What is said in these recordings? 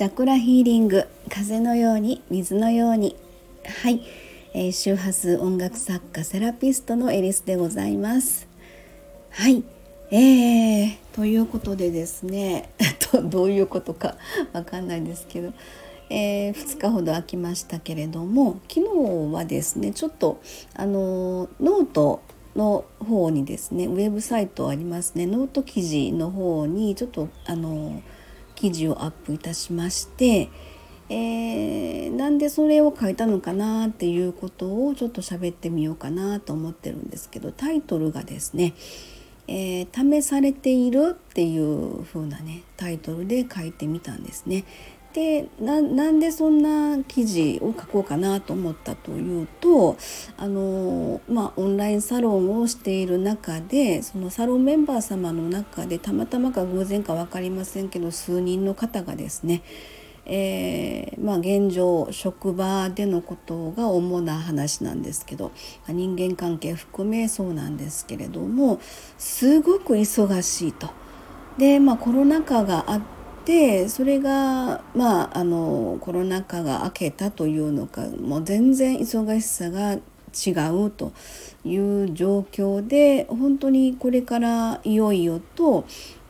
チャクラヒーリング風のように水のように。はい、えー、周波数音楽作家セラピストのエリスでございます。はい。えー、ということでですね どういうことか わかんないですけど、えー、2日ほど空きましたけれども昨日はですねちょっとあのノートの方にですねウェブサイトありますね。ノート記事の方にちょっとあの記事をアップいたしまして、えー、なんでそれを書いたのかなっていうことをちょっと喋ってみようかなと思ってるんですけどタイトルがですね「えー、試されている」っていう風なねタイトルで書いてみたんですね。でなんでそんな記事を書こうかなと思ったというとあの、まあ、オンラインサロンをしている中でそのサロンメンバー様の中でたまたまか偶然か分かりませんけど数人の方がですねえー、まあ、現状職場でのことが主な話なんですけど人間関係含めそうなんですけれどもすごく忙しいと。で、まあ、コロナ禍があってでそれがまああのコロナ禍が明けたというのかもう全然忙しさが違うという状況で本当にこれからいよいよと、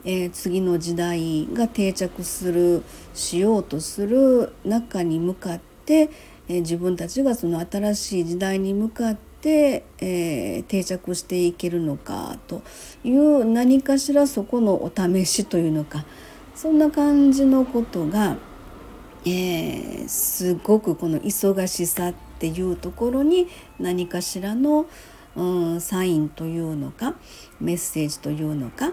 えー、次の時代が定着するしようとする中に向かって、えー、自分たちがその新しい時代に向かって、えー、定着していけるのかという何かしらそこのお試しというのかそんな感じのことが、えー、すごくこの忙しさっていうところに何かしらの、うん、サインというのかメッセージというのか、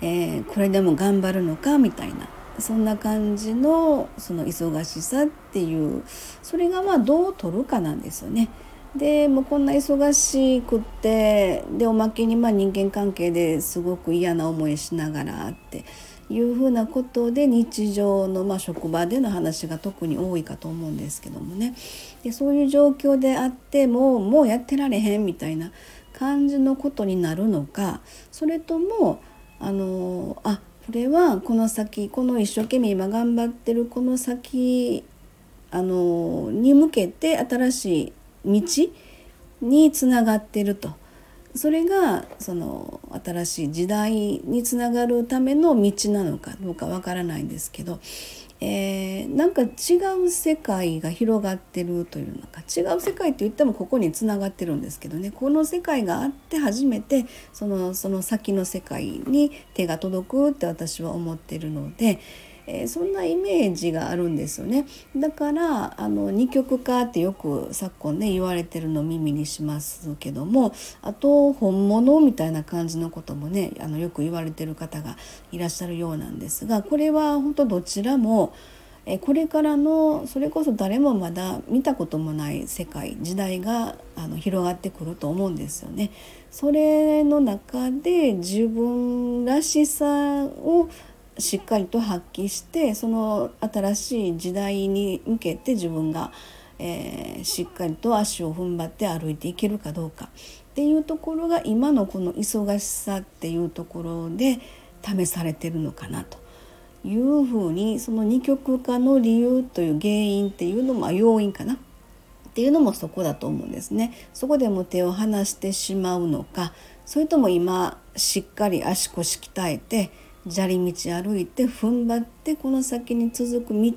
えー、これでも頑張るのかみたいなそんな感じのその忙しさっていうそれがまあどう取るかなんですよね。でもうこんな忙しくってでおまけにまあ人間関係ですごく嫌な思いしながらっていうふうなことで日常の、ま、職場での話が特に多いかと思うんですけどもねでそういう状況であってももうやってられへんみたいな感じのことになるのかそれともあのあこれはこの先この一生懸命今頑張ってるこの先あのに向けて新しい道につながってると。それがその新しい時代につながるための道なのかどうかわからないんですけど、えー、なんか違う世界が広がってるというのか違う世界って言ってもここにつながってるんですけどねこの世界があって初めてそのその先の世界に手が届くって私は思ってるので。えー、そんなイメージがあるんですよねだからあの二極化ってよく昨今ね言われてるの耳にしますけどもあと本物みたいな感じのこともねあのよく言われてる方がいらっしゃるようなんですがこれは本当どちらもえこれからのそれこそ誰もまだ見たこともない世界時代があの広がってくると思うんですよね。それの中で自分らしさをしっかりと発揮してその新しい時代に向けて自分が、えー、しっかりと足を踏ん張って歩いていけるかどうかっていうところが今のこの忙しさっていうところで試されてるのかなというふうにその二極化の理由という原因っていうのも要因かなっていうのもそこだと思うんですね。そこでも手を離してしまうのかそれとも今しっかり足腰鍛えて砂利道歩いて踏ん張ってこの先に続く道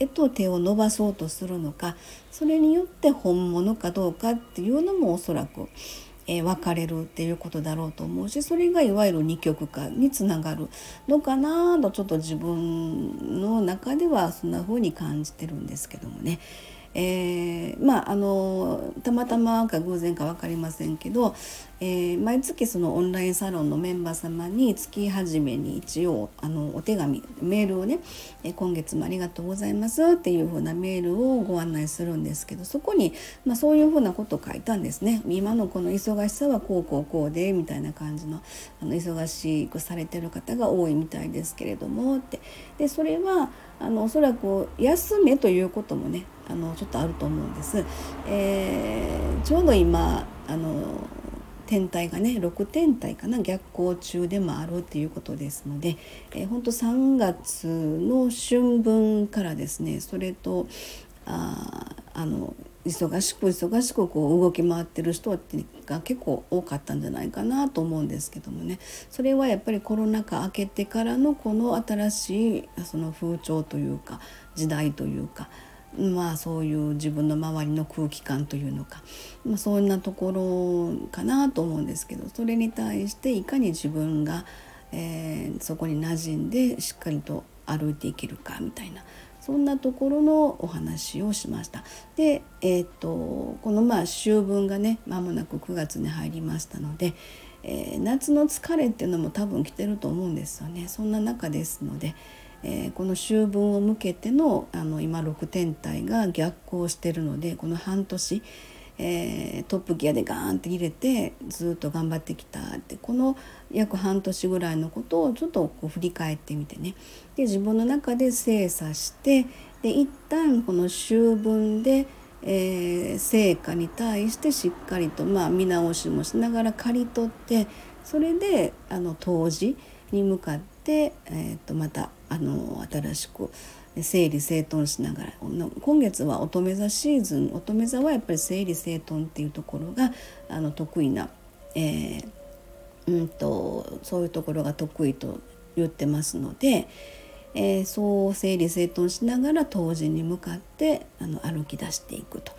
へと手を伸ばそうとするのかそれによって本物かどうかっていうのもおそらく、えー、分かれるっていうことだろうと思うしそれがいわゆる二極化につながるのかなとちょっと自分の中ではそんな風に感じてるんですけどもね。えー、まああのたまたまか偶然か分かりませんけど、えー、毎月そのオンラインサロンのメンバー様に月初めに一応あのお手紙メールをね、え今月もありがとうございますっていう風なメールをご案内するんですけどそこに、まあ、そういう風なことを書いたんですね。今のこの忙しさはこうこうこうでみたいな感じのあの忙しくされてる方が多いみたいですけれどもって。でそれはあのおそらく休めということもねあのちょっとあると思うんです。えー、ちょうど今あの天体がね6天体かな逆行中でもあるっていうことですので、えー、本当3月の春分からですねそれとああの忙しく忙しくこう動き回ってる人が結構多かったんじゃないかなと思うんですけどもねそれはやっぱりコロナ禍明けてからのこの新しいその風潮というか時代というかまあそういう自分の周りの空気感というのか、まあ、そんなところかなと思うんですけどそれに対していかに自分が、えー、そこに馴染んでしっかりと歩いていけるかみたいなそんなところのお話をしました。で、えーと、このまあ秋分がね間もなく9月に入りましたので、えー、夏の疲れっていうのも多分来てると思うんですよね。そんな中ですので、えー、この秋分を向けてのあの今6天体が逆行してるのでこの半年、えー、トップギアでガーンって入れてずっと頑張ってきたってこの約半年ぐらいのことをちょっとこう振り返ってみてね。で自分の中で精査してで一旦この秋分で、えー、成果に対してしっかりと、まあ、見直しもしながら刈り取ってそれであの当時に向かって、えー、とまたあの新しく整理整頓しながら今月は乙女座シーズン乙女座はやっぱり整理整頓っていうところがあの得意な、えーうんと、そういうところが得意と言ってますので、えー、そう整理整頓しながら当時に向かってあの歩き出していくと。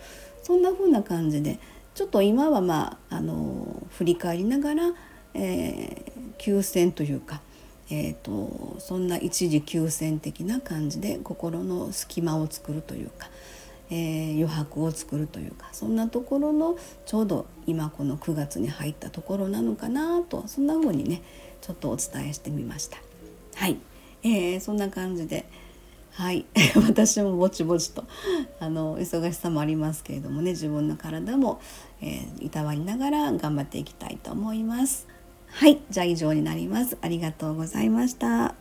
そんな風な感じでちょっと今はまああの振り返りながら、えー、休戦というかえーと、そんな一時休戦的な感じで心の隙間を作るというか、えー、余白を作るというかそんなところのちょうど今この9月に入ったところなのかなとそんな風にねちょっとお伝えしてみました。はい、えー、そんな感じではい 私もぼちぼちとあの忙しさもありますけれどもね自分の体も、えー、いたわりながら頑張っていきたいと思います。はい、じゃあ以上になります。ありがとうございました。